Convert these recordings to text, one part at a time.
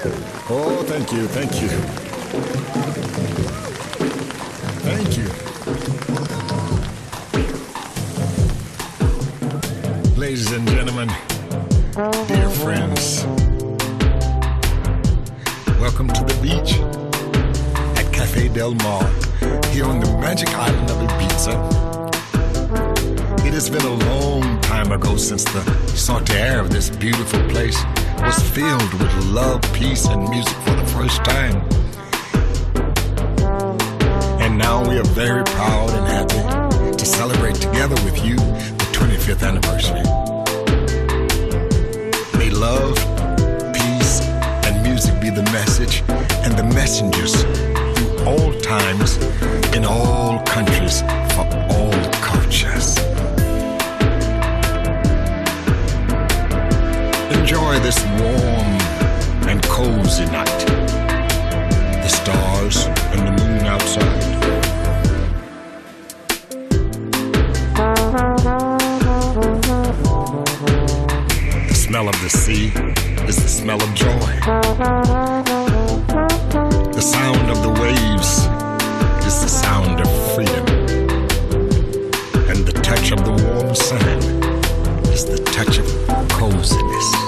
Oh, thank you, thank you. Thank you. Ladies and gentlemen, dear friends, welcome to the beach at Cafe Del Mar here on the magic island of Ibiza. It has been a long time ago since the air of this beautiful place was filled with love, peace, and music for the first time. And now we are very proud and happy to celebrate together with you the 25th anniversary. May love, peace, and music be the message and the messengers through all times, in all countries, for Enjoy this warm and cozy night. The stars and the moon outside. The smell of the sea is the smell of joy. The sound of the waves is the sound of freedom. And the touch of the warm sand is the touch of coziness.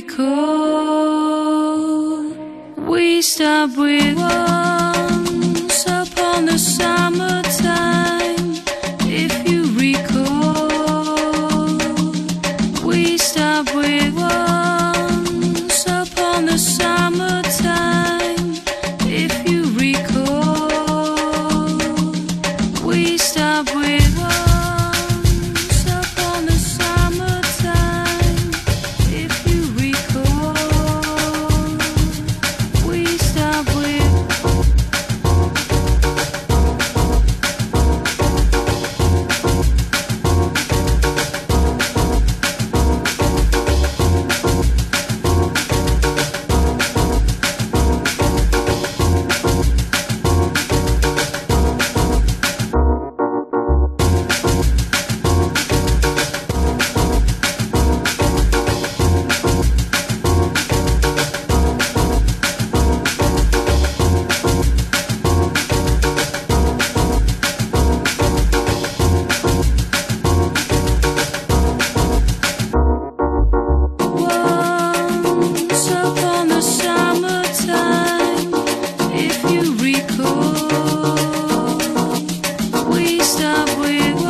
recall. We stop with. love with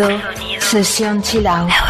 Sonido, sesión chilaos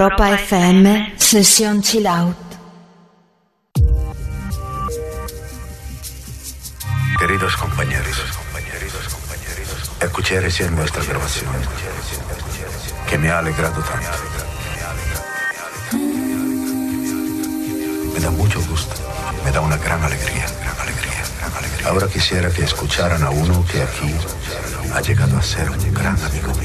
Europa FM, Session Chill Out. Queridos compañeros, escuché recién nuestra grabación, que me ha alegrado tanto. Me da mucho gusto, me da una gran alegría. Ahora quisiera que escucharan a uno que aquí ha llegado a ser un gran amigo.